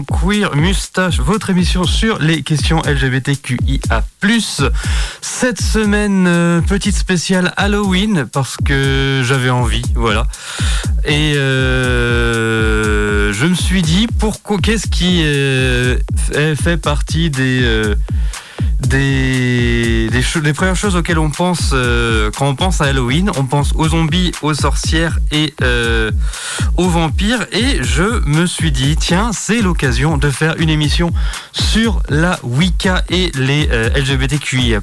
Queer Mustache, votre émission sur les questions LGBTQIA+. Cette semaine, euh, petite spéciale Halloween parce que j'avais envie, voilà. Et euh, je me suis dit pourquoi qu'est-ce qui euh, fait partie des des, premières choses auxquelles on pense euh, quand on pense à Halloween. On pense aux zombies, aux sorcières et euh, aux vampires. Et je me suis dit, tiens, c'est l'occasion de faire une émission sur la Wicca et les euh, LGBTQIA+,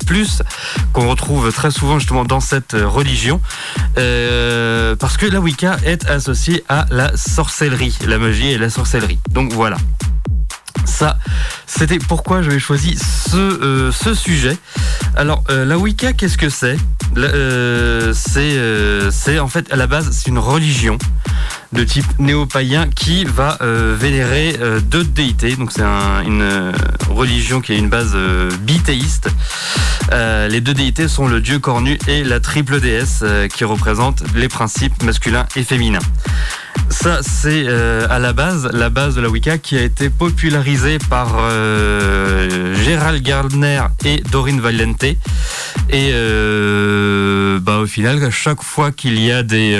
qu'on retrouve très souvent justement dans cette religion. parce que la Wicca est associée à la sorcellerie, la magie et la sorcellerie. Donc voilà. Ça, c'était pourquoi j'avais choisi ce, euh, ce sujet. Alors, euh, la Wicca, qu'est-ce que c'est euh, C'est en fait, à la base, c'est une religion de type néo-païen qui va vénérer deux déités. Donc, c'est une religion qui a une base bithéiste. les deux déités sont le dieu cornu et la triple déesse qui représente les principes masculins et féminins. Ça, c'est euh, à la base, la base de la Wicca qui a été popularisée par euh, Gérald Gardner et Dorine Valente. Et euh, bah, au final, à chaque fois qu'il y a des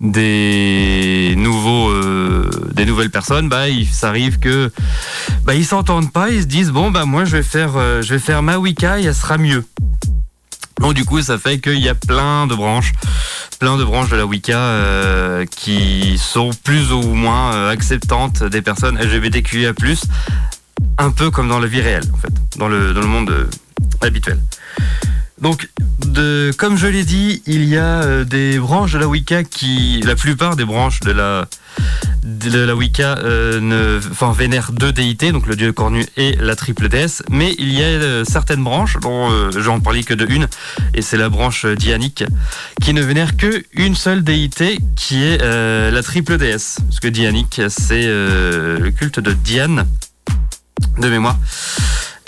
des nouveaux des nouvelles personnes bah il s'arrive que bah ils s'entendent pas ils se disent bon bah moi je vais faire je vais faire ma wicca et elle sera mieux donc du coup, ça fait qu'il y a plein de branches, plein de branches de la Wicca euh, qui sont plus ou moins euh, acceptantes des personnes LGBTQIA+, un peu comme dans la vie réelle, en fait, dans le, monde euh, habituel. Donc, comme je l'ai dit, il y a des branches de la Wicca qui, la plupart des branches de la la Wicca euh, ne, vénère deux déités, donc le dieu cornu et la triple déesse, mais il y a euh, certaines branches, dont euh, j'en parlais que de une, et c'est la branche dianique, qui ne vénère que une seule déité, qui est la triple déesse. Parce que dianique, c'est le culte de Diane, de mémoire.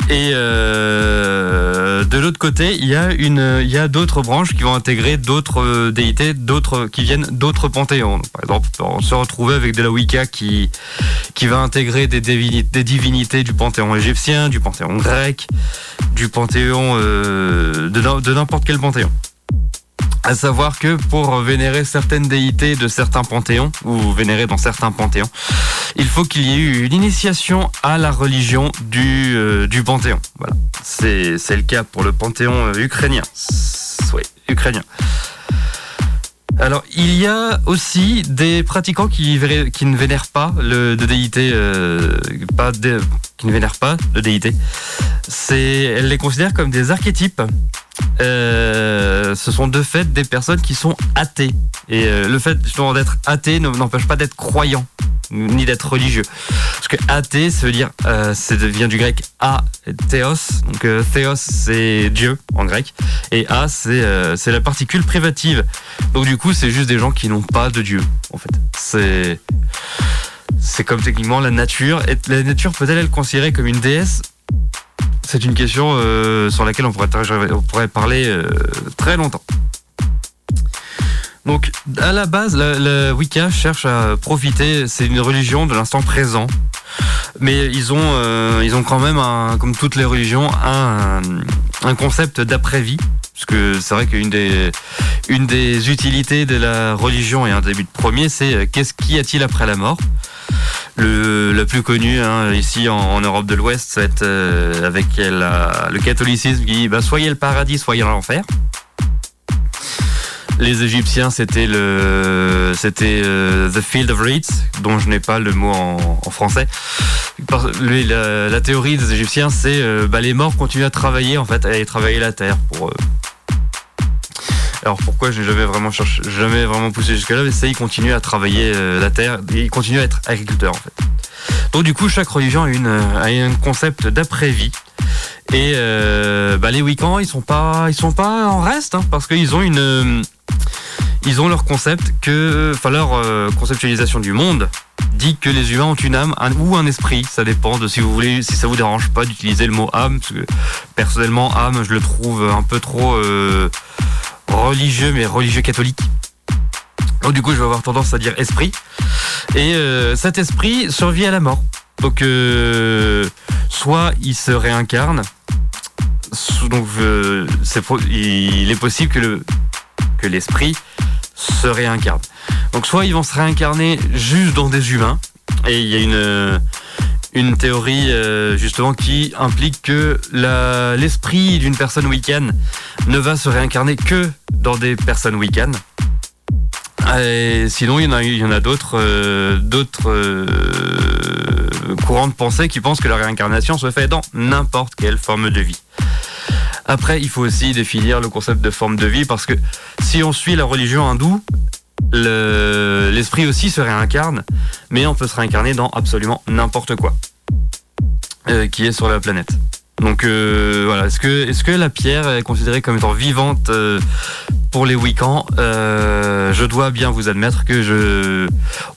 Et euh, de l'autre côté, il y a a d'autres branches qui vont intégrer d'autres euh, déités, qui viennent d'autres panthéons. Par exemple, on se retrouve avec de la Wicca qui qui va intégrer des, divinités, des divinités du panthéon égyptien, du panthéon grec, du panthéon euh, de n'importe quel panthéon. À savoir que pour vénérer certaines déités de certains panthéons, ou vénérer dans certains panthéons, il faut qu'il y ait eu une initiation à la religion du, euh, du panthéon. Voilà. C'est, le cas pour le panthéon euh, ukrainien. Oui, ukrainien. Alors, il y a aussi des pratiquants qui, qui ne vénèrent pas le, de déité, euh, pas qui ne vénèrent pas de déité. Elles les considèrent comme des archétypes euh, ce sont de fait des personnes qui sont athées. Et euh, le fait justement d'être athée n'empêche pas d'être croyant ni d'être religieux. Parce que athée, ça veut dire, euh, ça vient du grec a, théos. Donc euh, théos, c'est Dieu en grec, et a, c'est c'est la particule privative. Donc du coup, c'est juste des gens qui n'ont pas de Dieu. En fait, c'est c'est comme techniquement la nature. La nature peut-elle être considérée comme une déesse? C'est une question euh, sur laquelle on pourrait, parler euh, très longtemps. Donc, à la base, la, Wicca cherche à profiter, c'est une religion de l'instant présent, mais ils ont, euh, quand même, comme toutes les religions, un concept d'après-vie, parce que c'est vrai qu'une des, utilités de la religion et un début de premier, c'est qu'est-ce qu'y a-t-il après la mort? Le, plus connu hein, ici en, Europe de l'Ouest, c'est euh, avec le catholicisme qui dit bah, soyez le paradis, soyez l'enfer. Les Égyptiens, c'était le, c'était euh, the field of reeds, dont je n'ai pas le mot en, français. la, théorie des Égyptiens, c'est euh, bah, les morts continuent à travailler en fait, à travailler la terre pour alors pourquoi j'ai jamais vraiment cherché, jamais vraiment poussé jusque là, mais ça, il continue à travailler euh, la terre, il continue à être agriculteur en fait. Donc du coup, chaque religion a, une, a un concept d'après-vie. Et euh, bah, les week-ends, ils sont pas, ils sont pas en reste, hein, parce qu'ils ont une, ils ont leur concept que, enfin leur euh, conceptualisation du monde dit que les humains ont une âme ou un esprit. Ça dépend de si vous voulez, si ça vous dérange pas d'utiliser le mot âme. Parce que personnellement, âme, je le trouve un peu trop religieux, mais religieux catholique. Donc du coup, je vais avoir tendance à dire esprit. Et euh, cet esprit survit à la mort. Donc euh, soit il se réincarne, donc euh, il est possible que le que l'esprit se réincarne. Donc soit ils vont se réincarner juste dans des humains et il y a une une théorie justement qui implique que l'esprit d'une personne week-end ne va se réincarner que dans des personnes week-end sinon, il y en a, d'autres, euh, euh, courants de pensée qui pensent que la réincarnation se fait dans n'importe quelle forme de vie. Après, il faut aussi définir le concept de forme de vie parce que si on suit la religion hindoue, l'esprit aussi se réincarne, mais on peut se réincarner dans absolument n'importe quoi euh, qui est sur la planète. Donc euh, voilà, est-ce que, est-ce que la pierre est considérée comme étant vivante euh, pour les week-ends euh, Je dois bien vous admettre que je,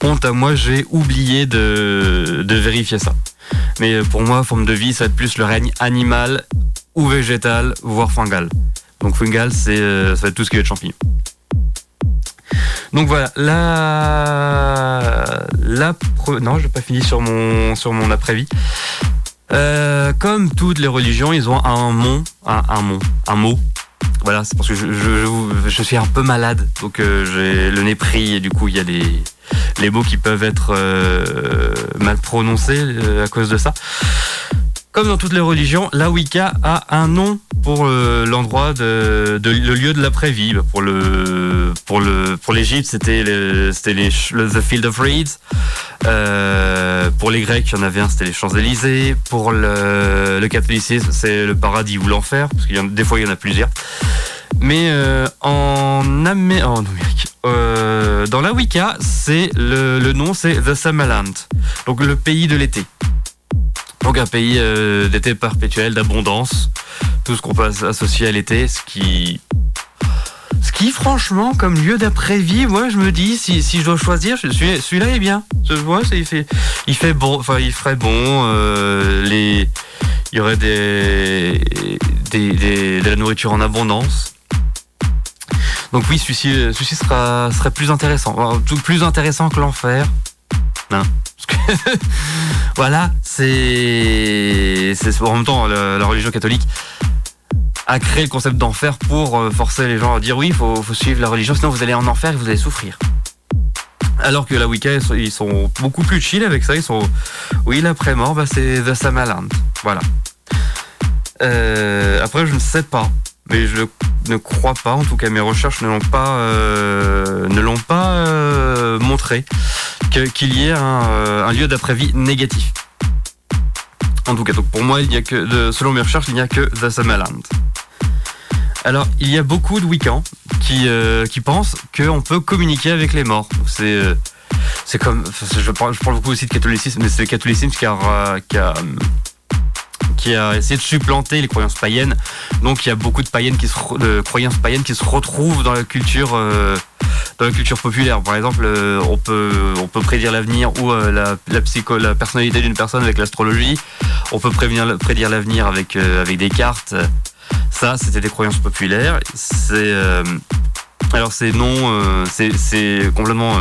honte à moi, j'ai oublié de, vérifier ça. Mais pour moi, forme de vie, ça va être plus le règne animal ou végétal, voire fungal. Donc fungal, c'est ça va être tout ce qui est de champignons. Donc voilà, la, la non, je n'ai pas fini sur mon sur mon après-vie. Euh, comme toutes les religions, ils ont un mot, un, mot, un mot. Voilà, c'est parce que je, suis un peu malade, donc euh, j'ai le nez pris et du coup il y a des les mots qui peuvent être euh, mal prononcés euh, à cause de ça. Comme dans toutes les religions, la Wicca a un nom pour euh, l'endroit de, le lieu de l'après-vie. Pour le pour le pour l'Égypte, c'était c'était les the Field of Reeds. Euh, pour les Grecs, il y en avait un, c'était les Champs-Élysées. Pour le, le catholicisme, c'est le paradis ou l'enfer, parce qu'il y en, des fois il y en a plusieurs. Mais euh, en, en Amérique, dans la Wicca, c'est le, le nom, c'est the Summerland, donc le pays de l'été. Donc un pays euh, d'été perpétuel, d'abondance, tout ce qu'on peut associer à l'été, ce qui ce qui, franchement, comme lieu d'après-vie, moi, je me dis, si, si je dois choisir, celui-là est bien. Je vois, il fait, il fait bon, enfin, il ferait bon. Euh, il y aurait des, des, de la nourriture en abondance. Donc oui, celui-ci, celui-ci sera, serait plus intéressant, plus intéressant que l'enfer. Non. voilà, c'est, en même temps la, religion catholique a créé le concept d'enfer pour euh, forcer les gens à dire oui, il faut, suivre la religion, sinon vous allez en enfer et vous allez souffrir. Alors que la Wicca, ils sont beaucoup plus chill avec ça. Ils sont, oui, l'après-mort, bah, c'est The Samaland. Voilà. Euh, après, je ne sais pas, mais je ne crois pas. En tout cas, mes recherches ne l'ont pas, euh, ne l'ont pas montré qu'il y ait un, lieu d'après-vie négatif. En tout cas, donc pour moi, il n'y a que, selon mes recherches, il n'y a que The Summerland. Alors, il y a beaucoup de Wiccans qui, euh, qui pensent qu'on peut communiquer avec les morts. C'est euh, c'est comme, je parle, beaucoup aussi de catholicisme, mais c'est le catholicisme qui a, qui a essayé de supplanter les croyances païennes. Donc il y a beaucoup de païennes qui de croyances païennes qui se retrouvent dans la culture, euh, dans la culture populaire. Par exemple, euh, on peut, on peut prédire l'avenir ou euh, la, la, psycho, la personnalité d'une personne avec l'astrologie. On peut prévenir, prédire l'avenir avec, avec des cartes. Ça, c'était des croyances populaires. C'est, alors c'est non, c'est complètement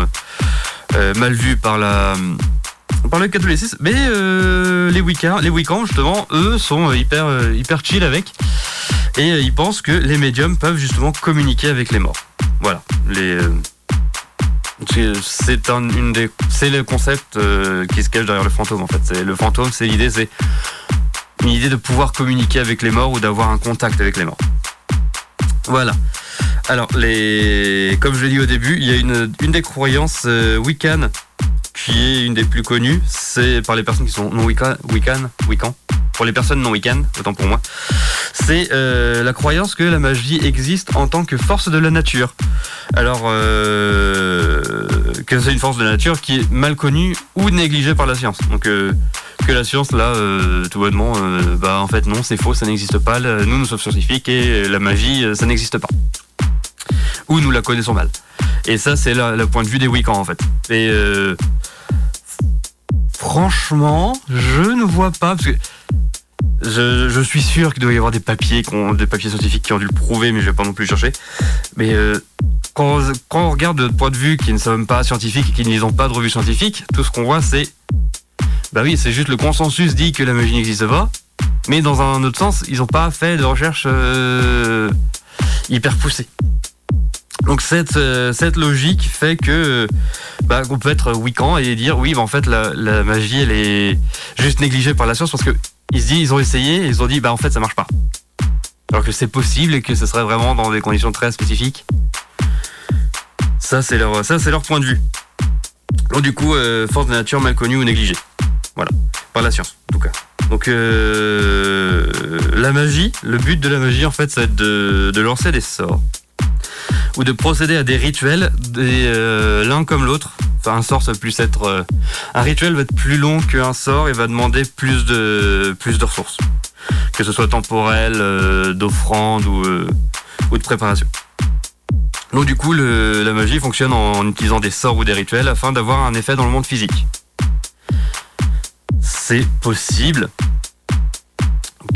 mal vu par la parlait de catholicisme, mais euh, les week-ends, les week-ends justement, eux sont euh, hyper euh, hyper chill avec et ils pensent que les médiums peuvent justement communiquer avec les morts. Voilà, les c'est un une des c'est le concept qui se cache derrière le fantôme en fait. C'est le fantôme, c'est l'idée, c'est une idée de pouvoir communiquer avec les morts ou d'avoir un contact avec les morts. Voilà. Alors, les, comme je l'ai dit au début, il y a une, une des croyances euh, Wiccan qui est une des plus connues, c'est par les personnes qui sont non Wiccan, Wiccan, Wiccan. Pour les personnes non Wiccan, autant pour moi, c'est euh, la croyance que la magie existe en tant que force de la nature. Alors euh, que c'est une force de la nature qui est mal connue ou négligée par la science. Donc euh, que la science là, tout bonnement, bah en fait non, c'est faux, ça n'existe pas. Nous, nous sommes scientifiques et la magie, ça n'existe pas. Ou nous la connaissons mal. Et ça, c'est le point de vue des Wiccans en fait. Et Franchement, je ne vois pas je, suis sûr qu'il doit y avoir des papiers, des papiers scientifiques qui ont dû le prouver, mais je vais pas non plus chercher. Mais euh, quand, on regarde de point de vue qui ne sommes pas scientifiques et qui lisons pas de revues scientifiques, tout ce qu'on voit c'est, bah oui, c'est juste le consensus dit que la magie n'existe pas, mais dans un autre sens, ils n'ont pas fait de recherche euh, hyper poussée. Donc cette, euh, cette logique fait que bah, on peut être week-end et dire oui, bah, en fait la, magie elle est juste négligée par la science parce que ils se disent ils ont essayé et ils ont dit bah en fait ça marche pas. Alors que c'est possible et que ce serait vraiment dans des conditions très spécifiques. Ça c'est leur ça c'est leur point de vue. Donc du coup euh, force de nature mal connue ou négligée. Voilà par la science en tout cas. Donc euh, la magie, le but de la magie en fait c'est de, de lancer des sorts ou de procéder à des rituels, euh, l'un comme l'autre. Enfin, un sort, ça va plus être. Euh, un rituel va être plus long qu'un sort et va demander plus de, plus de ressources. Que ce soit temporel, euh, d'offrande ou, ou de préparation. Donc, du coup, la magie fonctionne en, utilisant des sorts ou des rituels afin d'avoir un effet dans le monde physique. C'est possible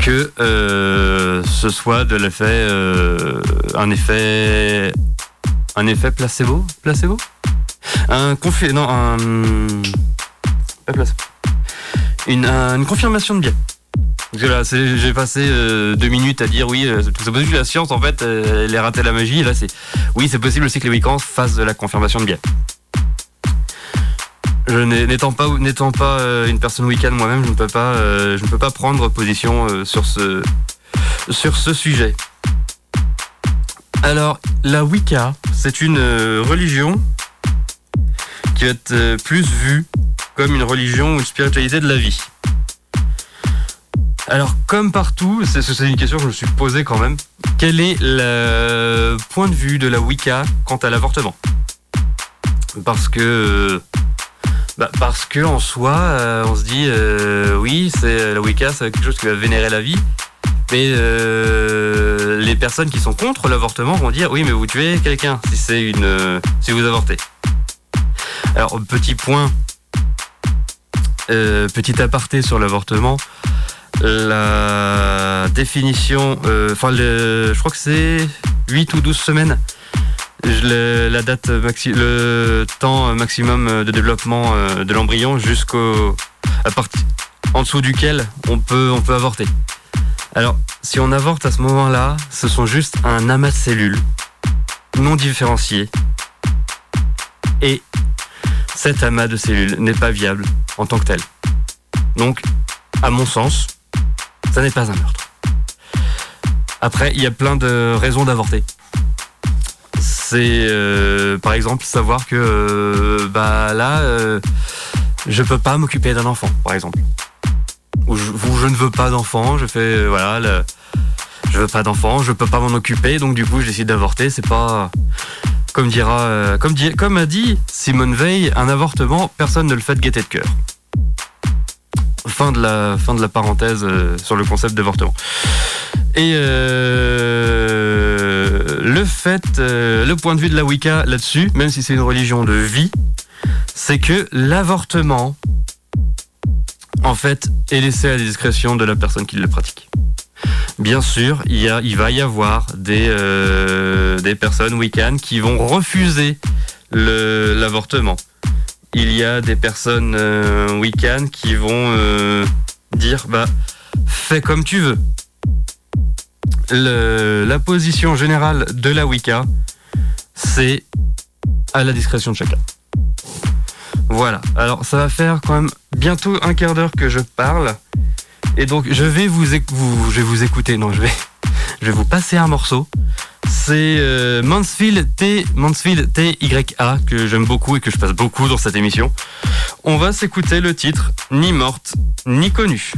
que ce soit de l'effet, un effet un effet placebo? Placebo? Un confi... Non, un... Placebo. Une, confirmation de biais. Parce que j'ai passé euh, deux minutes à dire oui, euh, c'est possible la science, en fait, euh, elle ait raté la magie. Et là, c'est oui, c'est possible aussi que les week-ends fassent de la confirmation de biais. Je n'étant pas n'étant pas une personne week-end moi-même, je ne peux pas je ne peux pas prendre position sur ce sur ce sujet. Alors, la Wicca, c'est une euh, religion qui euh, plus vue comme une religion ou une spiritualité de la vie. Alors, comme partout, c'est une question que je me suis posée quand même. Quel est le point de vue de la Wicca quant à l'avortement? Parce que, bah, parce que en soi, euh, on se dit, oui, c'est la Wicca, c'est quelque chose qui va vénérer la vie, mais euh, les personnes qui sont contre l'avortement vont dire oui, mais vous tuez quelqu'un si c'est une, euh, si vous avortez. Alors petit point, euh, petit aparté sur l'avortement. La définition, enfin je crois que c'est 8 ou 12 semaines. La date maxi, le temps maximum de développement de l'embryon jusqu'au à partir en dessous duquel on peut on peut avorter. Alors, si on avorte à ce moment-là, ce sont juste un amas de cellules non différenciées. Et cet amas de cellules n'est pas viable en tant que tel. Donc, à mon sens, ça n'est pas un meurtre. Après, il y a plein de raisons d'avorter. C'est euh, par exemple savoir que euh, bah là, euh, je peux pas m'occuper d'un enfant, par exemple où je, ne veux pas d'enfant, je fais voilà, je veux pas d'enfant, je peux pas m'en occuper, donc du coup je d'avorter. C'est pas comme dira, comme, comme a dit Simone Veil, un avortement, personne ne le fait de gaieté de cœur. Fin de la fin de la parenthèse sur le concept d'avortement. Et le fait, le point de vue de la Wicca là-dessus, même si c'est une religion de vie, c'est que l'avortement en fait, est laissé à la discrétion de la personne qui le pratique. Bien sûr, il, va y avoir des, euh, des personnes week-end qui vont refuser l'avortement. Il y a des personnes euh, week-end qui vont euh, dire bah fais comme tu veux. La position générale de la Wicca, c'est à la discrétion de chacun. Voilà, alors ça va faire quand même bientôt un quart d'heure que je parle. Et donc je vais vous, je vous écouter, non je vais, je vous passer un morceau. C'est euh, Mansfield T, Mansfield T-Y-A que j'aime beaucoup et que je passe beaucoup dans cette émission. On va s'écouter le titre Ni morte, ni connue.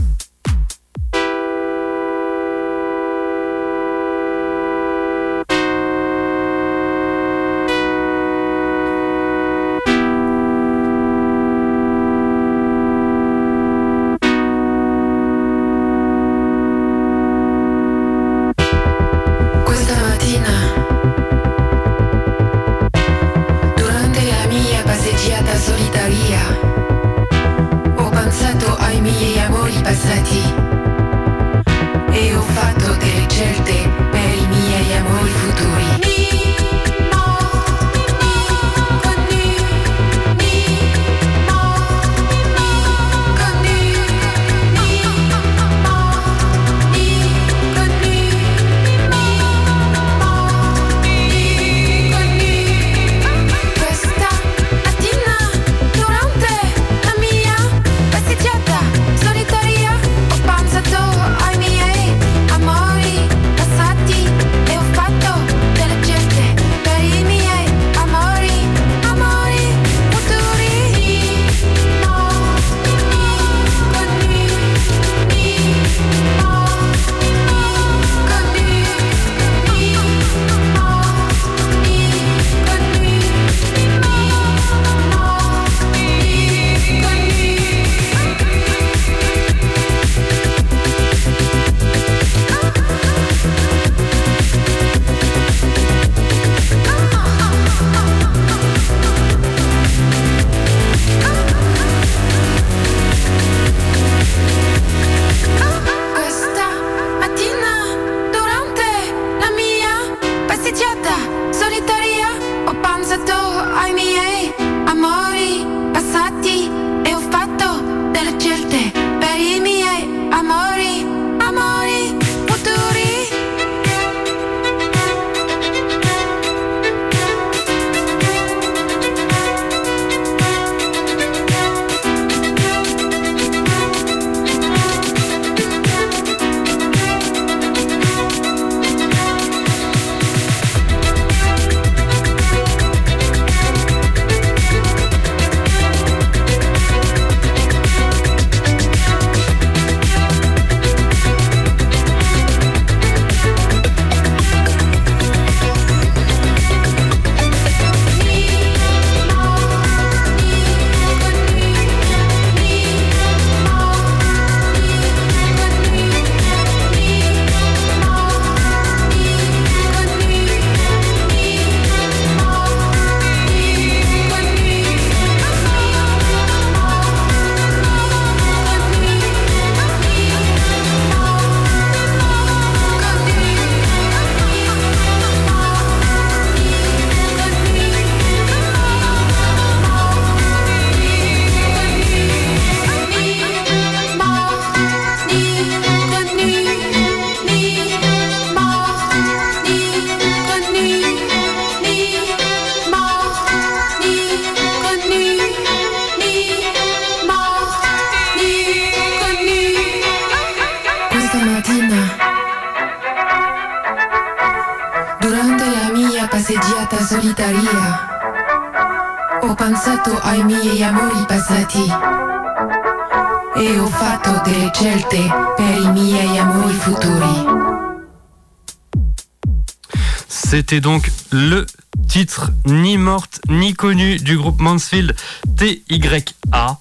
C'était donc le titre ni morte ni connu du groupe Mansfield TYA.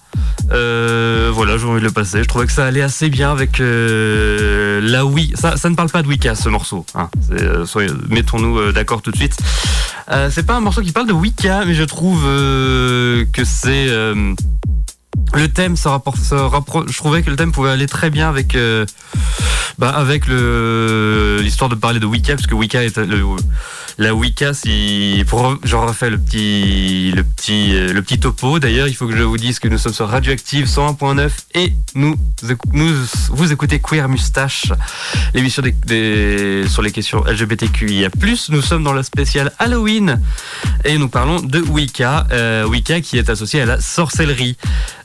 Euh, voilà, j'ai envie de le passer. Je trouvais que ça allait assez bien avec euh, la oui. Ça, ne parle pas de Wicca ce morceau. Hein. Euh, mettons-nous euh, d'accord tout de suite. C'est pas un morceau qui parle de Wicca, mais je trouve que c'est le thème se rapporte, se je trouvais que le thème pouvait aller très bien avec, bah, avec l'histoire de parler de Wicca, parce que Wicca est la Wicca, si pour je refais le petit le petit le petit topo. D'ailleurs, il faut que je vous dise que nous sommes sur Radioactive 101.9 et nous nous vous écoutez Queer Mustache, l'émission des, sur les questions LGBTQIA+. Nous sommes dans la spéciale Halloween et nous parlons de Wicca, euh, Wicca qui est associé à la sorcellerie.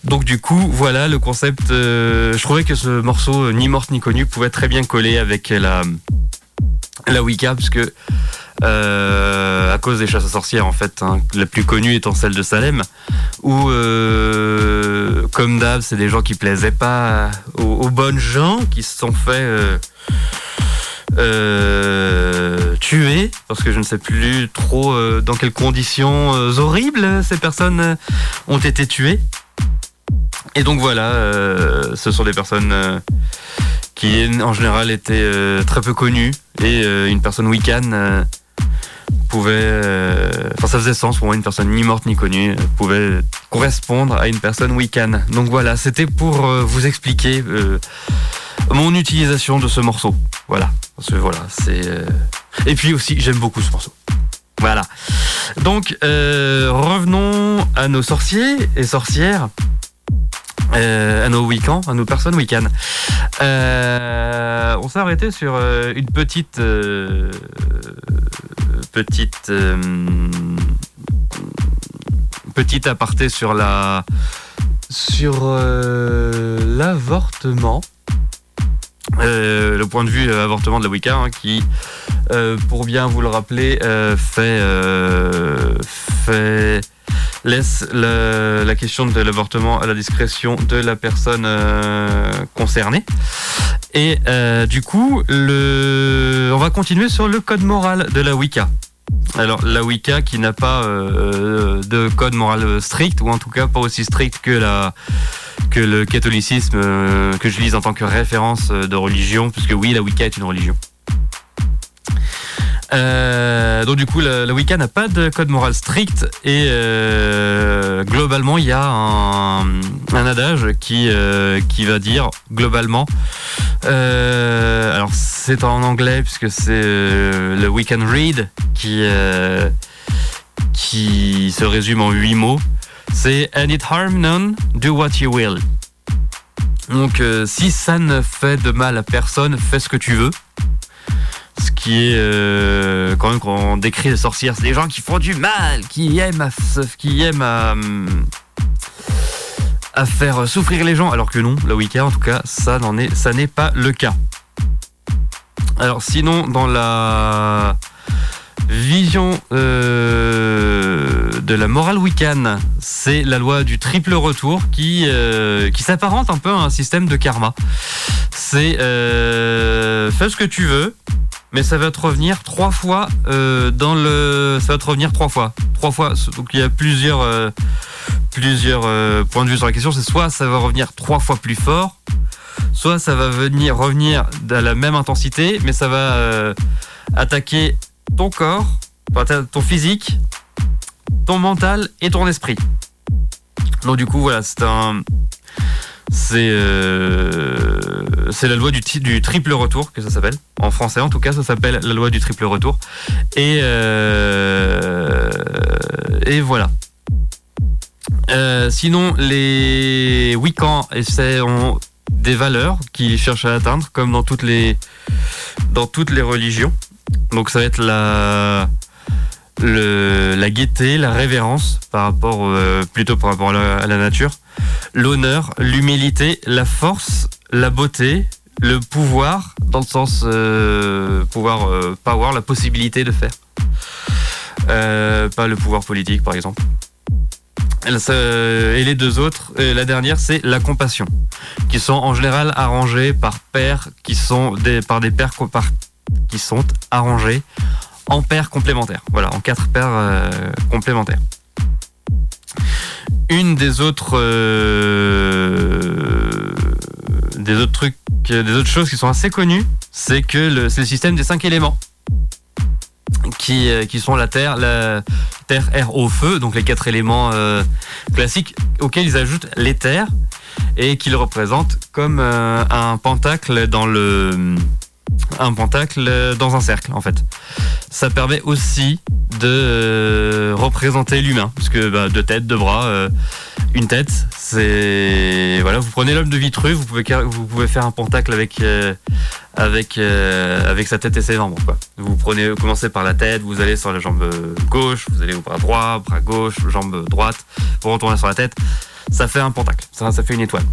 Donc du coup, voilà le concept. Euh, je trouvais que ce morceau, euh, ni morte ni connu, pouvait très bien coller avec la la Wicca, puisque euh, à cause des chasses à sorcières en fait, hein, la plus connue étant celle de Salem, où euh, comme d'hab, c'est des gens qui plaisaient pas aux, bonnes gens, qui se sont fait euh, tuer, parce que je ne sais plus trop dans quelles conditions horribles ces personnes ont été tuées. Et donc voilà, euh, ce sont des personnes euh, qui en général étaient euh, très peu connues et une personne Wiccan pouvait, enfin ça faisait sens pour moi, une personne ni morte ni connue pouvait correspondre à une personne Wiccan. Donc voilà, c'était pour vous expliquer mon utilisation de ce morceau. Voilà, parce que voilà, c'est et puis aussi j'aime beaucoup ce morceau. Voilà. Donc revenons à nos sorciers et sorcières. Euh, à nos week-ends, à nos personnes week-end. Euh, on s'est arrêté sur euh, une petite petite petite aparté sur la sur l'avortement. le point de vue avortement de la Wicca hein, qui pour bien vous le rappeler fait fait laisse la, question de l'avortement à la discrétion de la personne euh, concernée. Et euh, du coup, on va continuer sur le code moral de la Wicca. Alors la Wicca qui n'a pas euh, de code moral strict, ou en tout cas pas aussi strict que que le catholicisme que je lise en tant que référence de religion, puisque oui, la Wicca est une religion. Euh, donc du coup, la Wicca n'a pas de code moral strict et euh, globalement, il y a un, adage qui euh, qui va dire globalement. Alors c'est en anglais puisque c'est le We Can Read qui qui se résume en huit mots. C'est And it harm none, do what you will. Donc si ça ne fait de mal à personne, fais ce que tu veux ce qui est euh, quand même quand on décrit les sorcières, c'est des gens qui font du mal, qui aiment à, qui aiment à, faire souffrir les gens, alors que non, la Wicca en tout cas, ça n'en est, ça n'est pas le cas. Alors sinon, dans la vision euh, de la morale wiccan, c'est la loi du triple retour qui, euh, qui s'apparente un peu à un système de karma. C'est fais ce que tu veux, mais ça va te revenir trois fois euh, dans le ça va te revenir trois fois. Trois fois donc il y a plusieurs euh, euh, points de vue sur la question. C'est soit ça va revenir trois fois plus fort soit ça va venir revenir à la même intensité mais ça va attaquer ton corps ton physique ton mental et ton esprit. Donc du coup voilà c'est un c'est euh, c'est la loi du, triple retour que ça s'appelle. En français, en tout cas, ça s'appelle la loi du triple retour. Et, euh, et voilà. Euh, sinon, les essaient ont des valeurs qu'ils cherchent à atteindre, comme dans toutes les dans toutes les religions. Donc ça va être la la gaieté, la révérence par rapport euh, plutôt par rapport à la, nature, l'honneur, l'humilité, la force, la beauté, le pouvoir, dans le sens euh, pouvoir, euh, power, la possibilité de faire. Pas le pouvoir politique, par exemple. Et les deux autres, la dernière, c'est la compassion, qui sont en général arrangés par pairs, qui sont des, par des par, qui sont arrangés en paires complémentaires. Voilà, en quatre paires complémentaires. Une des autres des autres trucs, des autres choses qui sont assez connues, c'est que c'est le système des cinq éléments. Qui, euh, sont la terre, la terre, air, eau, feu, donc les quatre éléments euh, classiques auxquels ils ajoutent l'éther et qu'ils représentent comme euh, un pentacle dans le un pentacle dans un cercle en fait. Ça permet aussi de représenter l'humain, parce que bah, deux têtes, deux bras, une tête. C'est voilà, vous prenez l'homme de Vitruve, vous pouvez faire un pentacle avec euh, euh, sa tête et ses jambes. Quoi. Vous prenez, commencez par la tête, vous allez sur la jambe gauche, vous allez au bras droit, bras gauche, jambe droite, vous retournez sur la tête. Ça fait un pentacle. Ça, ça fait une étoile.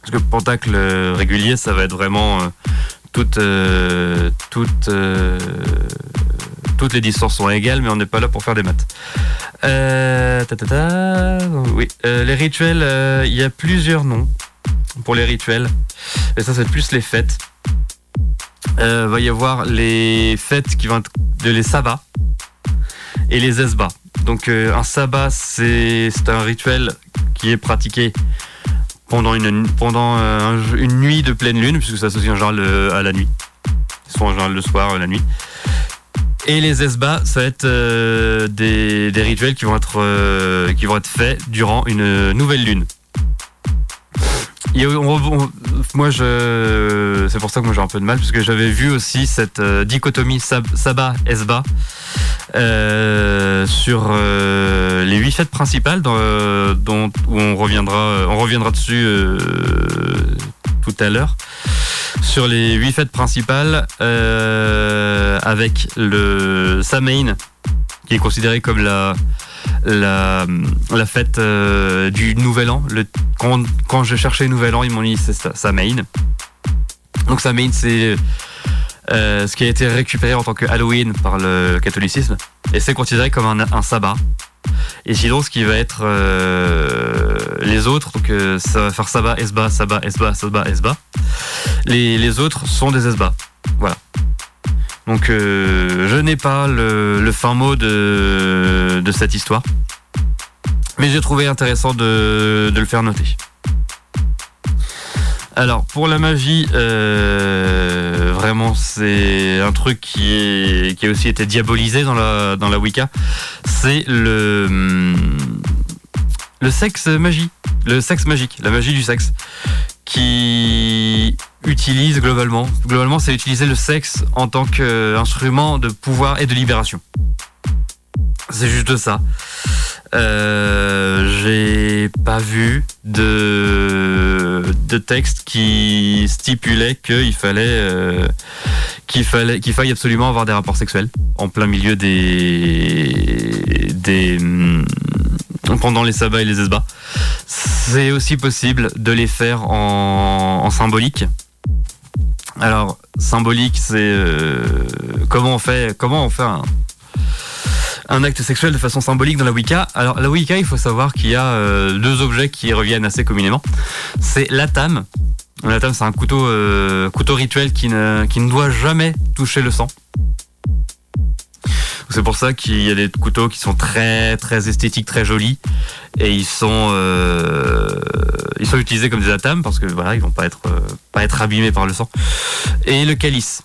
Parce que le pentacle régulier, ça va être vraiment euh, toute toute toutes les distances sont égales, mais on n'est pas là pour faire des maths. Euh, oui, euh, les rituels, euh, il y a plusieurs noms pour les rituels. Et ça, c'est plus les fêtes. Il va y avoir les fêtes qui vont être de les sabbats et les esbats. Donc un sabbat, c'est un rituel qui est pratiqué pendant une, pendant une nuit de pleine lune, puisque ça s'associe en général à la nuit. Soit en général le soir, la nuit. Et les esbats, ça va être euh, des, rituels qui vont être, euh, qui vont être faits durant une nouvelle lune. Moi, je, c'est pour ça que moi j'ai un peu de mal, parce que j'avais vu aussi cette euh, dichotomie sabbat-esbat sur les huit fêtes principales, dont, où on reviendra, on reviendra dessus tout à l'heure. Sur les huit fêtes principales euh, avec le Samain qui est considéré comme la la, fête euh, du Nouvel An. Quand, quand je cherchais Nouvel An, ils m'ont dit c'est Samain. Donc Samain, c'est euh, ce qui a été récupéré en tant que Halloween par le catholicisme et c'est considéré comme un, sabbat. Et sinon, ce qui va être euh, les autres, donc ça va faire Saba, Esba, Saba, Esba, Saba, Esba. Les, les autres sont des Esba. Voilà. Donc euh, je n'ai pas le, fin mot de, cette histoire. Mais j'ai trouvé intéressant de, le faire noter. Alors pour la magie, euh, vraiment c'est un truc qui, a aussi été diabolisé dans la, Wicca. C'est le sexe magie, le sexe magique, la magie du sexe, qui utilise globalement, globalement c'est utiliser le sexe en tant qu'instrument de pouvoir et de libération. C'est juste ça. Euh, j'ai pas vu de de texte qui stipulait qu'il fallait euh, qu'il fallait qu'il faille absolument avoir des rapports sexuels en plein milieu des des mm, pendant les sabbats et les esbats. C'est aussi possible de les faire en, en symbolique. Alors symbolique, c'est euh, comment on fait un acte sexuel de façon symbolique dans la Wicca? Alors la Wicca, il faut savoir qu'il y a euh, deux objets qui reviennent assez communément. C'est la tame. La tame, c'est un couteau, euh, rituel qui ne doit jamais toucher le sang. C'est pour ça qu'il y a des couteaux qui sont très esthétiques, très jolis, et ils sont euh, ils sont utilisés comme des atames parce que voilà ils vont pas être pas être abîmés par le sang. Et le calice.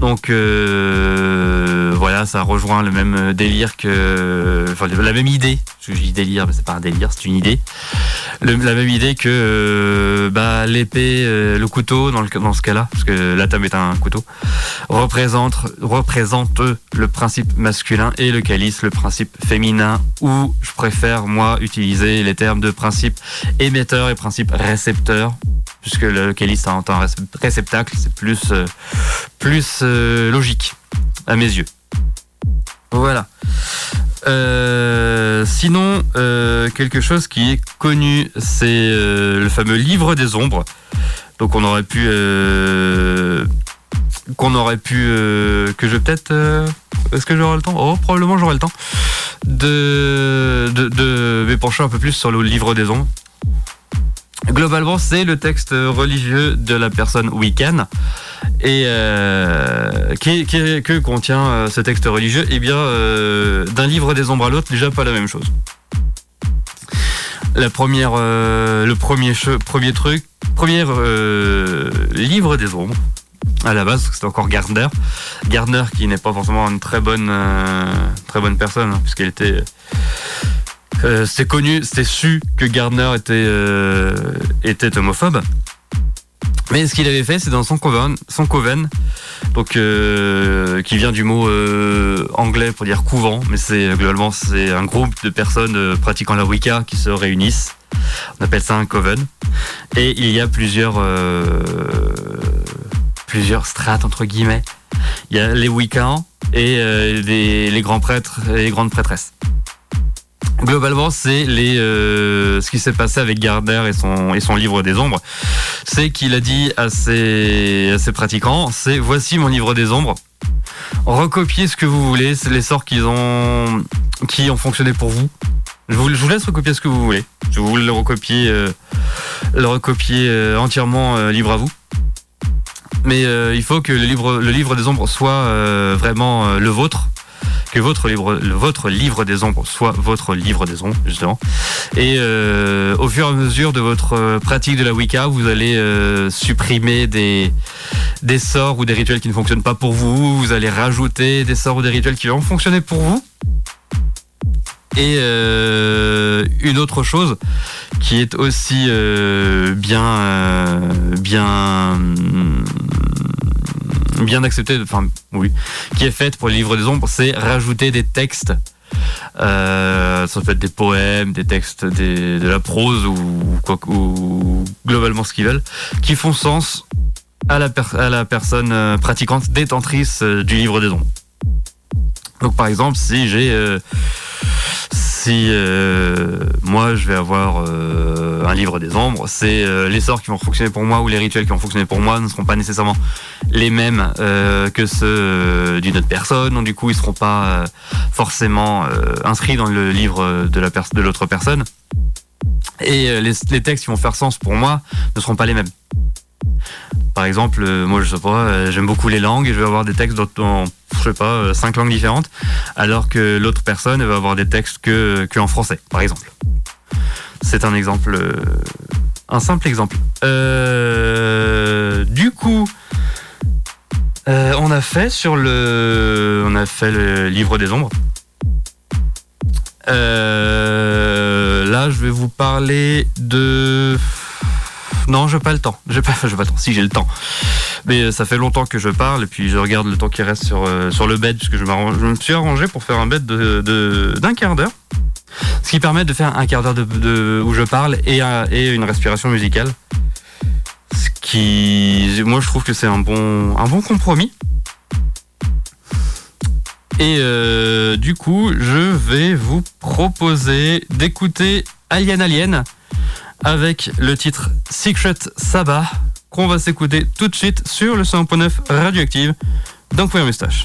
Donc euh, voilà, ça rejoint le même délire que, enfin la même idée. Je dis délire, mais c'est pas un délire, c'est une idée. la même idée que euh, bah, l'épée, euh, le couteau dans, ce cas-là, parce que la table est un couteau, représente le principe masculin et le calice le principe féminin. Ou je préfère moi utiliser les termes de principe émetteur et principe récepteur puisque le calice en un réceptacle, c'est plus, euh, euh, logique à mes yeux. Voilà. Euh, sinon, quelque chose qui est connu, c'est le fameux livre des ombres. Donc on aurait pu qu'on aurait pu que je peut-être est-ce que j'aurai le temps? Oh, probablement j'aurai le temps de de, de m'épancher un peu plus sur le livre des ombres. Globalement, c'est le texte religieux de la personne Wiccan. Et euh, que contient euh, ce texte religieux? Eh bien, euh, d'un livre des ombres à l'autre, déjà pas la même chose. La première, le premier, premier truc, premier livre des ombres, à la base, c'était encore Gardner. Gardner qui n'est pas forcément une très bonne, très bonne personne, hein, puisqu'elle était euh, c'est connu, c'est su que Gardner était, euh, était homophobe. Mais ce qu'il avait fait, c'est dans son coven, son coven, donc euh, qui vient du mot anglais pour dire couvent, mais c'est globalement c'est un groupe de personnes pratiquant la Wicca qui se réunissent. On appelle ça un coven. Et il y a plusieurs plusieurs strates entre guillemets. Il y a les Wiccans et les, les grands prêtres et les grandes prêtresses. Globalement, c'est euh, ce qui s'est passé avec Gardner et son et son livre des ombres, c'est qu'il a dit à ses à ses pratiquants, c'est voici mon livre des ombres. Recopiez ce que vous voulez, c'est les sorts qu'ils ont qui ont fonctionné pour vous. Je vous, je laisse recopier ce que vous voulez. Je vous le recopier euh, le recopier euh, entièrement libre à vous. Mais il faut que le livre le livre des ombres soit vraiment le vôtre que votre livre, votre livre des ombres soit votre livre des ombres, justement. Et euh, au fur et à mesure de votre euh, pratique de la Wicca, vous allez euh, supprimer des, sorts ou des rituels qui ne fonctionnent pas pour vous. Vous allez rajouter des sorts ou des rituels qui vont fonctionner pour vous. Et une autre chose qui est aussi bien, bien bien accepté, enfin oui, qui est faite pour les livres des ombres, c'est rajouter des textes. Euh, ça peut être des poèmes, des textes, de la prose ou, quoi, ou globalement ce qu'ils veulent, qui font sens à la, personne euh, pratiquante détentrice euh, du livre des ombres. Donc par exemple, si j'ai si euh, moi je vais avoir euh, un livre des ombres, c'est euh, les sorts qui vont fonctionner pour moi ou les rituels qui vont fonctionner pour moi ne seront pas nécessairement les mêmes que ceux d'une autre personne, donc du coup ils seront pas forcément inscrits dans le livre de la de l'autre personne. Et les textes qui vont faire sens pour moi ne seront pas les mêmes. Par exemple, euh, moi je sais pas, euh, j'aime beaucoup les langues et je vais avoir des textes dans, je sais pas, euh, cinq langues différentes, alors que l'autre personne va avoir des textes que, que en français, par exemple. C'est un exemple, un simple exemple. du coup, on a fait sur le, on a fait le livre des ombres. là, je vais vous parler de non, j'ai pas le temps. Pas, pas le. Si j'ai le temps, mais euh, ça fait longtemps que je parle et puis je regarde le temps qui reste sur euh, le bed puisque je, me suis arrangé pour faire un bed de d'un quart d'heure, ce qui permet de faire un quart d'heure où je parle et une respiration musicale. Ce qui, moi, je trouve que c'est un bon un bon compromis. Et euh, du coup, je vais vous proposer d'écouter Alien Alien avec le titre Secret Sabbath qu'on va s'écouter tout de suite sur le 100.9 Radioactive dans Queer Moustache.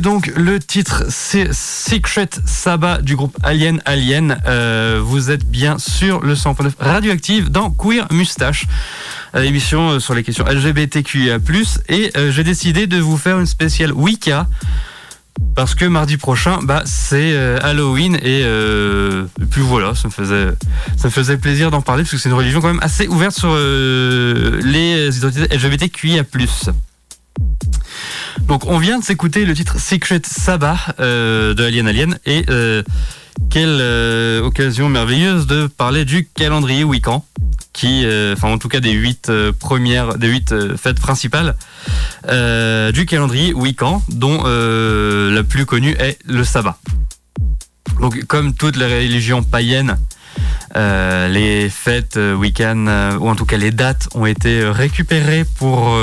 Donc le titre Secret Saba du groupe Alien Alien. Euh, vous êtes bien sur le 100.9 radioactive dans Queer Mustache, l'émission euh, sur les questions LGBTQIA+. Et euh, j'ai décidé de vous faire une spéciale Wicca parce que mardi prochain, bah, c'est Halloween et, puis voilà, ça me faisait, ça me faisait plaisir d'en parler parce que c'est une religion quand même assez ouverte sur les identités LGBTQIA+. Donc on vient de s'écouter le titre Secret Sabbath euh, de Alien Alien et euh, quelle euh, occasion merveilleuse de parler du calendrier Wiccan qui, enfin en tout cas des huit premières, des huit fêtes principales du calendrier Wiccan, dont la plus connue est le sabbat. Donc comme toutes les religions païennes, euh, les fêtes euh, week-end, euh, ou en tout cas les dates, ont été récupérées pour,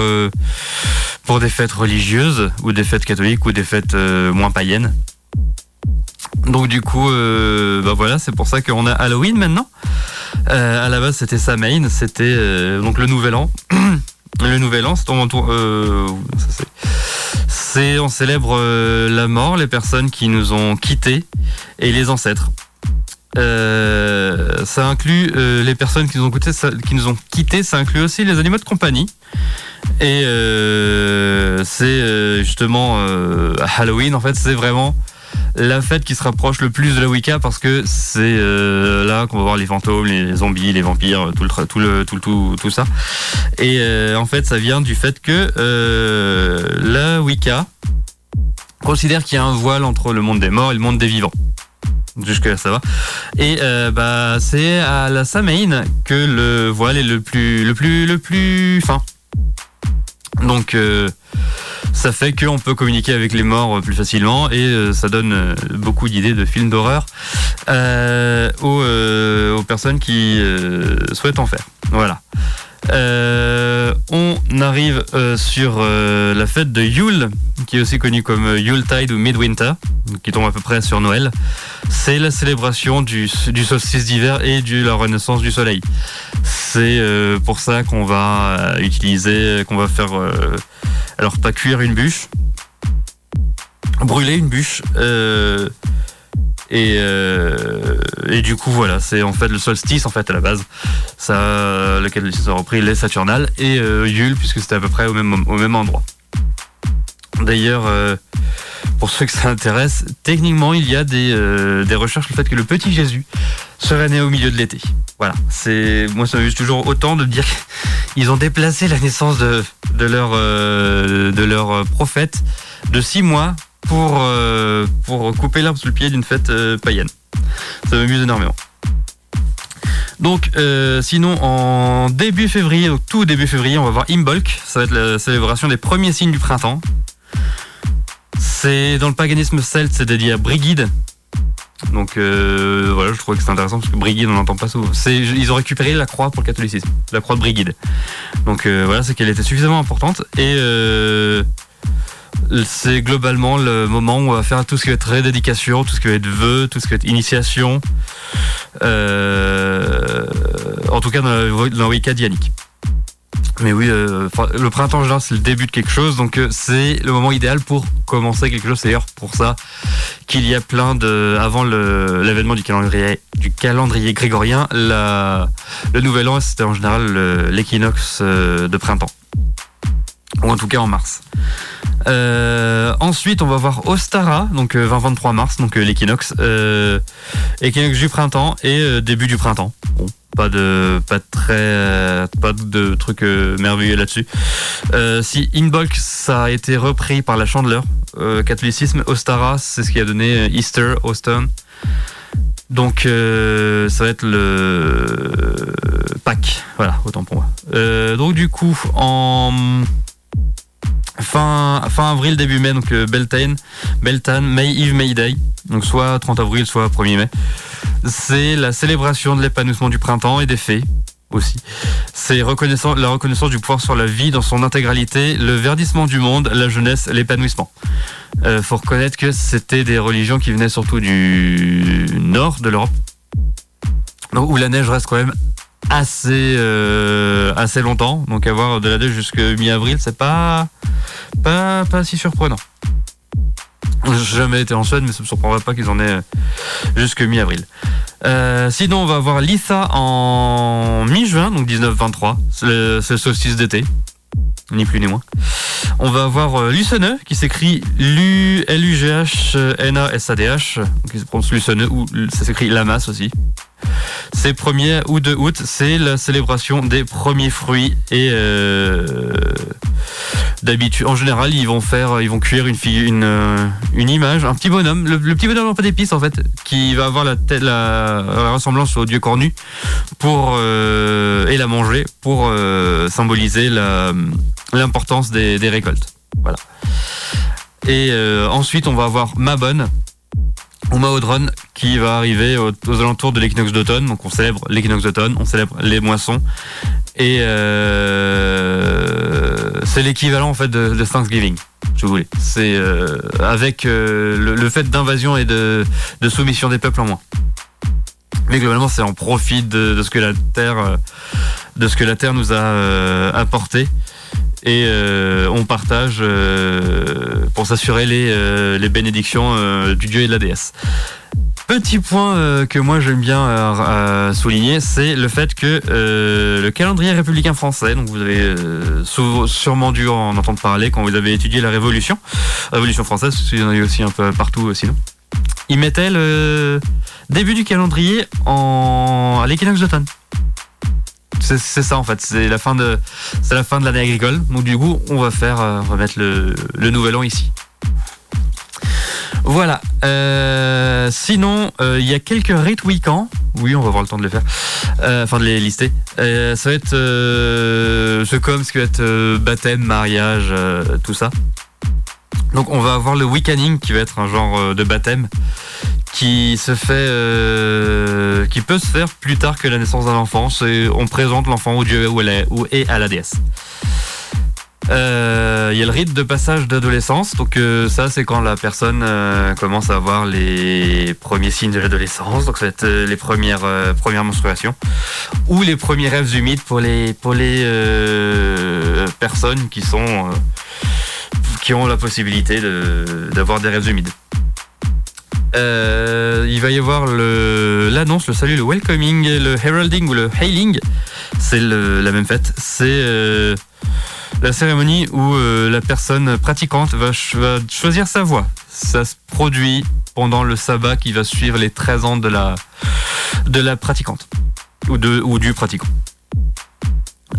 des fêtes religieuses, ou des fêtes catholiques, ou des fêtes moins païennes. Donc du coup, bah voilà, c'est pour ça qu'on a Halloween maintenant. à la base, c'était Samhain, c'était le Nouvel An. le Nouvel An, c'est c'est on célèbre la mort, les personnes qui nous ont quittés et les ancêtres. Euh, ça inclut euh, les personnes qui nous ont quittés, ont quitté, ça inclut aussi les animaux de compagnie. Et euh, c'est justement Halloween en fait, c'est vraiment la fête qui se rapproche le plus de la Wicca parce que c'est là qu'on va voir les fantômes, les zombies, les vampires, tout le tout le tout tout, tout ça. Et en fait, ça vient du fait que la Wicca considère qu'il y a un voile entre le monde des morts et le monde des vivants. Jusque là, ça va. Et euh, bah, c'est à la Samhain que le voile est le plus, le plus, le plus fin. Donc, euh, ça fait qu'on peut communiquer avec les morts plus facilement et euh, ça donne beaucoup d'idées de films d'horreur aux, aux, personnes qui souhaitent en faire. Voilà. Euh, on arrive euh, sur euh, la fête de Yule, qui est aussi connue comme Yuletide ou Midwinter, qui tombe à peu près sur Noël. C'est la célébration du, solstice d'hiver et de la renaissance du soleil. C'est pour ça qu'on va utiliser, qu'on va faire, alors pas cuire une bûche, brûler une bûche. Et, euh, du coup, voilà, c'est en fait le solstice en fait à la base, ça, lequel ils ont repris les Saturnales et euh, Yule puisque c'était à peu près au même au même endroit. D'ailleurs, euh, pour ceux que ça intéresse, techniquement, il y a des, euh, des recherches sur le fait que le petit Jésus serait né au milieu de l'été. Voilà, c'est moi ça m'amuse toujours autant de dire qu'ils ont déplacé la naissance de, leur de leur prophète de six mois pour, euh, pour couper l'arbre sous le pied d'une fête euh, païenne. Ça m'amuse énormément. Donc, euh, sinon, en début février, tout début février, on va voir Imbolc. Ça va être la célébration des premiers signes du printemps. C'est dans le paganisme celte, c'est dédié à Brigide. Donc voilà, je trouve que c'est intéressant parce que Brigide, on n'entend pas souvent. Ils ont récupéré la croix pour le catholicisme, la croix de Brigide. Donc voilà, c'est qu'elle était suffisamment importante. Et c'est globalement le moment où on va faire tout ce qui va être rédédication, tout ce qui va être vœux, tout ce qui va être initiation. Euh, en tout cas, dans le Wicca Yannick. Mais oui, euh, le printemps général, c'est le début de quelque chose, donc euh, c'est le moment idéal pour commencer quelque chose. C'est d'ailleurs pour ça qu'il y a plein de, avant l'événement du calendrier, du calendrier grégorien, le nouvel an, c'était en général l'équinoxe de printemps, ou en tout cas en mars. Euh, ensuite, on va voir Ostara, donc 20-23 euh, mars, donc euh, l'équinoxe, euh, équinoxe du printemps et début du printemps. Pas de, pas très, pas de trucs merveilleux là-dessus. si Inbolk, ça a été repris par la Chandeleur, catholicisme, Ostara, c'est ce qui a donné Easter, Austin. Donc ça va être le Pâques, voilà, autant pour moi. donc du coup, en fin, avril, début mai, donc euh, Beltane, Beltane, May Eve, May Day, soit 30 avril, soit 1er mai. C'est la célébration de l'épanouissement du printemps et des fées aussi. C'est la reconnaissance du pouvoir sur la vie dans son intégralité, le verdissement du monde, la jeunesse, l'épanouissement. Euh, faut reconnaître que c'était des religions qui venaient surtout du nord de l'Europe, où la neige reste quand même assez euh, assez longtemps. Donc avoir de la neige jusqu'à mi-avril, c'est pas, pas pas si surprenant. J'ai jamais été en Suède, mais ça me surprendrait pas qu'ils en aient euh, jusque mi-avril. Euh, sinon, on va avoir Lisa en mi-juin, donc 19-23. C'est le, le solstice d'été. Ni plus ni moins. On va avoir euh, Lucene, qui s'écrit L-U-G-H-N-A-S-A-D-H. Il se prononce Lucene, ou ça s'écrit Lamas aussi. C'est 1er ou 2 août, c'est la célébration des premiers fruits et euh, d'habitude, en général, ils vont faire, ils vont cuire une, euh, image, un petit bonhomme, le, petit bonhomme en pas d'épices en fait, qui va avoir la, ressemblance au dieu cornu pour euh, et la manger pour symboliser l'importance des, récoltes. Voilà. Et ensuite, on va avoir ma bonne ou Maodron qui va arriver aux, alentours de l'équinoxe d'automne. Donc on célèbre l'équinoxe d'automne, on célèbre les moissons. Et euh, c'est l'équivalent en fait de, Thanksgiving, si vous voulez. C'est euh, avec euh, le, fait d'invasion et de, soumission des peuples en moins. Mais globalement, c'est on profite de, ce que la terre, de ce que la terre nous a euh, apporté et euh, on partage euh, pour s'assurer les, euh, les bénédictions du dieu et de la déesse. Petit point que moi j'aime bien souligner, c'est le fait que le calendrier républicain français, donc vous avez sûrement dû en entendre parler quand vous avez étudié la Révolution, Révolution française, parce qu'il y en a eu aussi un peu partout sinon. Il mettait le début du calendrier en à l'équinoxe d'automne. C'est ça en fait, c'est la fin de la fin de l'année agricole. Donc du coup, on va faire euh, on va mettre le, le nouvel an ici. Voilà. Euh, sinon, euh, il y a quelques rites week-ends. Oui, on va avoir le temps de les faire. Euh, enfin, de les lister. Euh, ça va être euh, ce comme ce qui va être euh, baptême, mariage, euh, tout ça. Donc, on va avoir le weekending qui va être un genre euh, de baptême qui se fait, euh, qui peut se faire plus tard que la naissance d'un enfant. On présente l'enfant au dieu ou, à la- ou et à la déesse. Euh, Il y a le rite de passage d'adolescence, donc euh, ça c'est quand la personne commence à avoir les premiers signes de l'adolescence, donc ça va être les premières premières menstruations ou les premiers rêves humides pour les pour les personnes qui sont qui ont la possibilité d'avoir des rêves humides. Euh, il va y avoir l'annonce, le salut, le welcoming, le heralding ou le hailing. C'est la même fête. C'est euh, la cérémonie où euh, la personne pratiquante va, va choisir sa voix. Ça se produit pendant le sabbat qui va suivre les 13 ans de la, de la pratiquante ou, de, ou du pratiquant.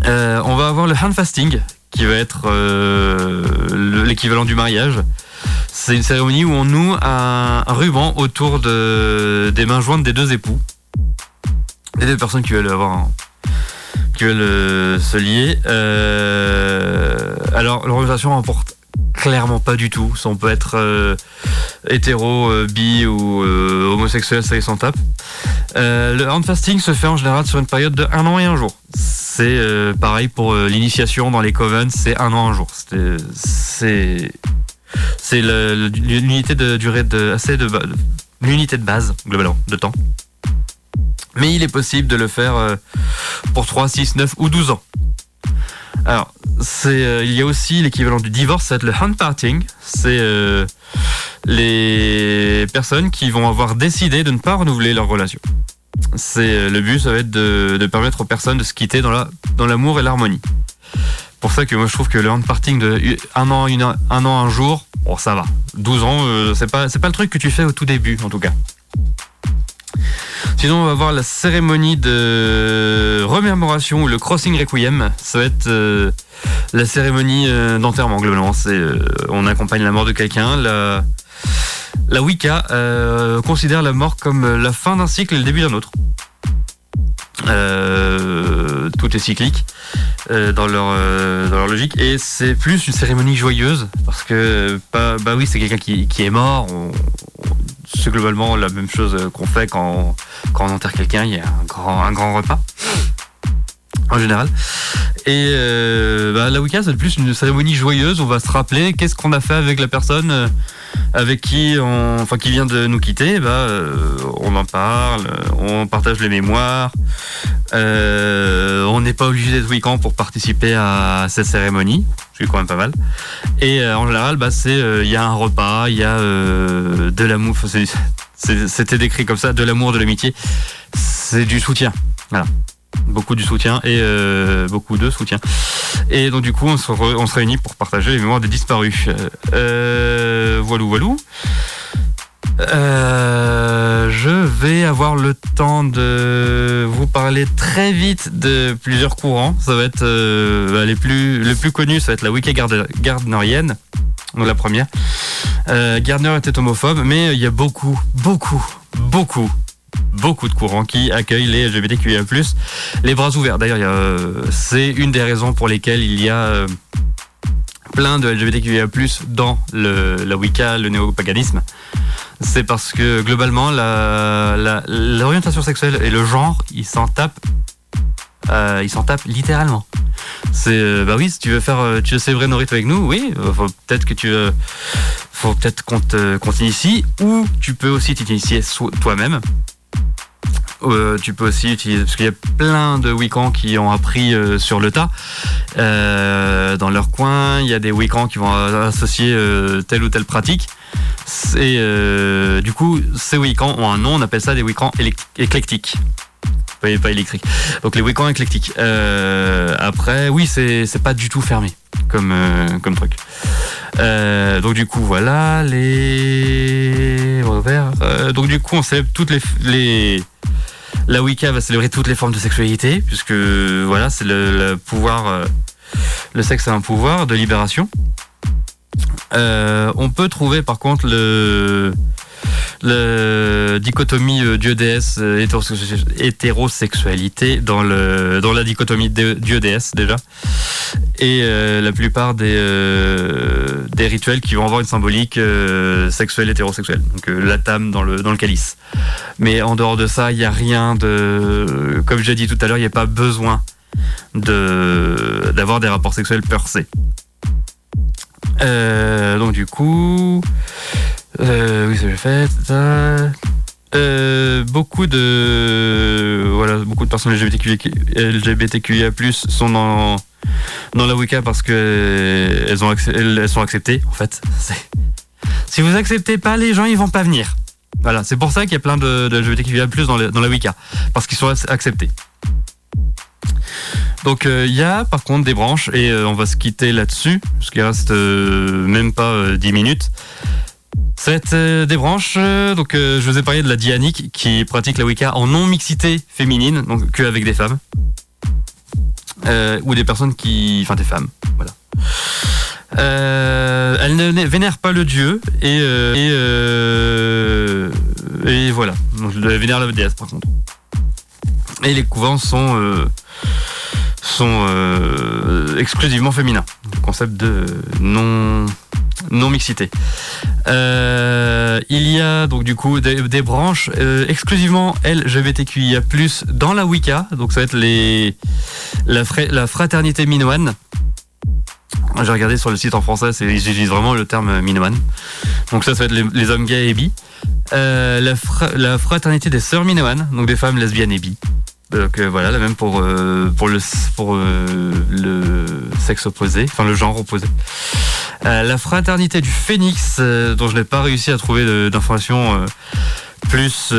On va avoir le hand fasting qui va être euh, le- l'équivalent du mariage. C'est une cérémonie où on noue un, ruban autour de, des mains jointes des deux époux. Des deux personnes qui veulent avoir qui veulent euh, se lier. Euh, alors, l'organisation importe clairement pas du tout. On peut être euh, hétéro, euh, bi ou euh, homosexuel, ça ils s'en tape. Euh, le hand fasting se fait en général sur une période de un an et un jour. C'est pareil pour l'initiation dans les covens, c'est un an, un jour. C'est- l'unité de durée de assez de l'unité de base globalement de temps. Mais il est possible de le faire pour 3, 6, 9 ou 12 ans. Alors, euh, il y a aussi l'équivalent du divorce, c'est le hand parting. C'est euh, les personnes qui vont avoir décidé de ne pas renouveler leur relation. C'est euh, le but, ça va être de, permettre aux personnes de se quitter dans la dans l'amour et l'harmonie. Pour ça que moi je trouve que le hand parting de un an, un an, un jour, bon ça va. 12 ans, c'est pas c'est pas le truc que tu fais au tout début en tout cas. Sinon, on va voir la cérémonie de remémoration ou le crossing requiem. Ça va être euh, la cérémonie euh, d'enterrement globalement. Euh, on accompagne la mort de quelqu'un. La Wicca considère la mort comme la fin d'un cycle et le début d'un autre. Euh, tout est cyclique euh, dans leur euh, dans leur logique. Et c'est plus une cérémonie joyeuse parce que pas bah oui c'est quelqu'un qui, qui est mort. C'est globalement la même chose qu'on fait quand quand on enterre quelqu'un. Il y a un grand un grand repas en général Et euh, bah, la Wicca, c'est plus une cérémonie joyeuse. On va se rappeler qu'est-ce qu'on a fait avec la personne euh, avec qui on, enfin, qui vient de nous quitter. Bah, euh, on en parle, on partage les mémoires. on n'est pas obligé d'être Wiccan pour participer à cette cérémonie. C'est quand même pas mal. Et en général, bah, c'est, il y a un repas, il y a de l'amour. C'était décrit comme ça, de l'amour, de l'amitié. C'est du soutien. Voilà beaucoup du soutien et euh, beaucoup de soutien. Et donc du coup, on se, réunit pour partager les mémoires des disparus. Euh, voilou, voilou. Euh, je vais avoir le temps de vous parler très vite de plusieurs courants. Ça va être euh, bah, les plus les plus connus, ça va être la Wiki Gardnerienne, donc la première. Euh, Gardner était homophobe, mais il y a beaucoup, beaucoup, beaucoup beaucoup de courants qui accueillent les LGBTQIA+, les bras ouverts. D'ailleurs, euh, c'est une des raisons pour lesquelles il y a euh, plein de LGBTQIA+, dans le, la Wicca, le néopaganisme. C'est parce que globalement, l'orientation la, sexuelle et le genre, ils s'en tapent, euh, ils s'en tapent littéralement. C'est bah oui, si tu veux faire, tu veux célébrer avec nous, oui, faut peut-être que tu, faut peut-être qu'on t'initie, ou tu peux aussi t'initier toi-même. Euh, tu peux aussi utiliser parce qu'il y a plein de Wiccans qui ont appris euh, sur le tas euh, dans leur coin. Il y a des Wiccans qui vont associer telle ou telle pratique. Et du coup, ces Wiccans ont un nom. On appelle ça des Wiccans éclectiques. Pas, électriques. Donc les Wiccans éclectiques. après, oui, c'est c'est pas du tout fermé comme comme truc. donc du coup, voilà les donc du coup, on célèbre toutes les, les la Wicca va célébrer toutes les formes de sexualité, puisque voilà, c'est le, pouvoir. Euh, le sexe a un pouvoir de libération. Euh, on peut trouver par contre le la dichotomie euh, dieu-déesse euh, hétérosexualité dans le dans la dichotomie dieu-déesse déjà. Et euh, la plupart des des rituels qui vont avoir une symbolique sexuelle hétérosexuelle. Donc la tame dans le dans le calice. Mais en dehors de ça il n'y a rien de comme j'ai dit tout à l'heure il n'y a pas besoin d'avoir des rapports sexuels per se. Donc du coup euh, oui, c'est fait. Euh, beaucoup de voilà, beaucoup de personnes LGBTQIA+ sont dans dans la Wicca parce que elles ont elles sont acceptées en fait. Si vous acceptez pas les gens, ils vont pas venir. Voilà, c'est pour ça qu'il y a plein de, LGBTQIA+ dans, dans la Wicca parce qu'ils sont acceptés. Donc euh, il y a par contre des branches et euh, on va se quitter là-dessus parce qu'il reste même pas 10 minutes. C'est euh, des branches. Euh, donc, euh, je vous ai parlé de la Dianique qui pratique la Wicca en non-mixité féminine, donc que avec des femmes. ou des personnes qui. Enfin, des femmes. Voilà. elle ne vénère pas le dieu et. et, voilà. Donc, elle vénère la déesse par contre. Et les couvents sont. Sont exclusivement féminins. Concept de non non mixité. Euh, il y a donc du coup des, branches euh, exclusivement LGBTQIA+ dans la Wicca, donc ça va être les la, la fraternité minoane. J'ai regardé sur le site en français, ils utilisent vraiment le terme minoane. Donc ça, va être les, hommes gays et bi. Euh, la, la, fraternité des sœurs minoanes, donc des femmes lesbiennes et bi. Donc voilà, la même pour le pour le sexe opposé, enfin le genre opposé. Euh, la fraternité du Phénix, euh, dont je n'ai pas réussi à trouver d'informations euh, plus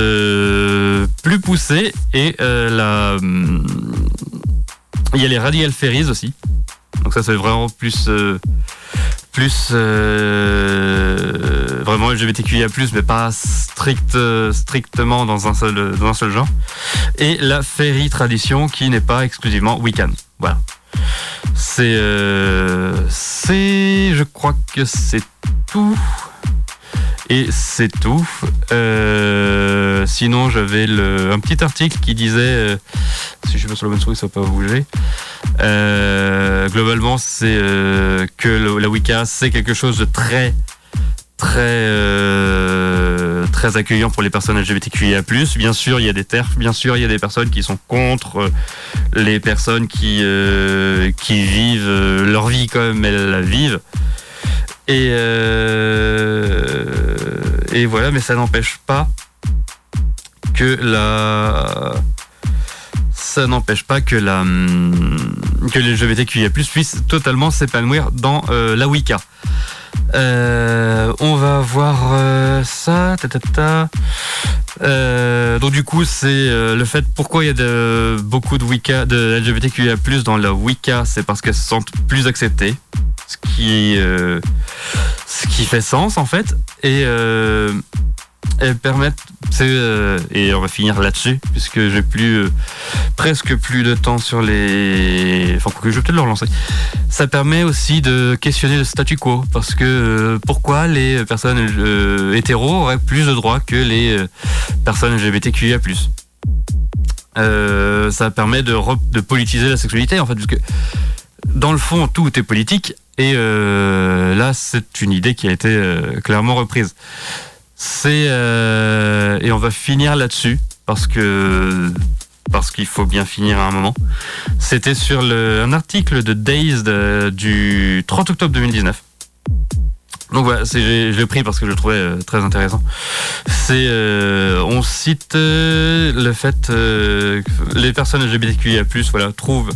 plus poussées, et la il y a les Radical Ferries aussi. Donc ça c'est vraiment plus plus vraiment LGBTQIA+, mais pas strict, strictement dans un seul dans un seul genre. Et la Ferry Tradition qui n'est pas exclusivement Wiccan. Voilà. C'est, euh, c'est, je crois que c'est tout. Et c'est tout. Euh, sinon, j'avais un petit article qui disait, euh, si je vais sur le bonne souris, ça va pas bouger. globalement, c'est que la Wicca, c'est quelque chose de très très euh, très accueillant pour les personnes LGBTQIA+. Bien sûr, il y a des terfs, bien sûr, il y a des personnes qui sont contre euh, les personnes qui euh, qui vivent leur vie comme elles la vivent. Et et voilà, mais ça n'empêche pas que la ça n'empêche pas que la que les LGBTQIA+ puissent totalement s'épanouir dans la Wicca. Euh, on va voir euh, ça. Euh, donc du coup, c'est le fait pourquoi il y a de, beaucoup de Wicca, de LGBTQIA+ dans la Wicca, c'est parce qu'elles se sentent plus acceptées, ce qui ce qui fait sens en fait. Et elles permettent, euh, et on va finir là-dessus, puisque j'ai plus euh, presque plus de temps sur les. Enfin, je vais peut-être le relancer. Ça permet aussi de questionner le statu quo, parce que euh, pourquoi les personnes hétéros auraient plus de droits que les personnes LGBTQIA+. ça permet de, de politiser la sexualité, en fait, parce que dans le fond, tout est politique, et là, c'est une idée qui a été clairement reprise. C'est euh, et on va finir là-dessus parce que parce qu'il faut bien finir à un moment. C'était sur le, un article de Dazed euh, du 30 octobre 2019. Donc voilà, je l'ai pris parce que je le trouvais euh, très intéressant. C'est, on cite le fait que les personnes LGBTQIA+, voilà, trouvent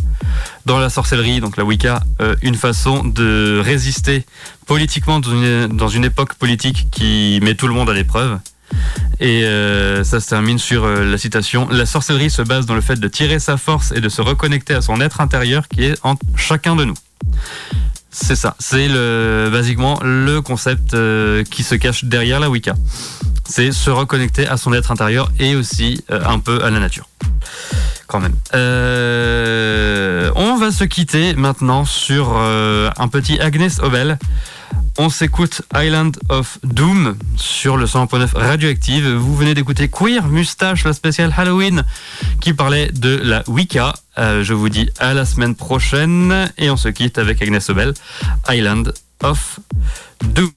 dans la sorcellerie, donc la Wicca, une façon de résister politiquement dans une, époque politique qui met tout le monde à l'épreuve. Et euh, ça se termine sur euh, la citation La sorcellerie se base dans le fait de tirer sa force et de se reconnecter à son être intérieur qui est en chacun de nous. C'est ça, c'est le, basiquement le concept euh, qui se cache derrière la Wicca. C'est se reconnecter à son être intérieur et aussi un peu à la nature. Quand même. on va se quitter maintenant sur un petit Agnès Obel on s'écoute Island of Doom sur le 100.9 Radioactive. Vous venez d'écouter Queer Mustache, la spéciale Halloween, qui parlait de la Wicca. Euh, je vous dis à la semaine prochaine et on se quitte avec Agnès Obel, Island of Doom.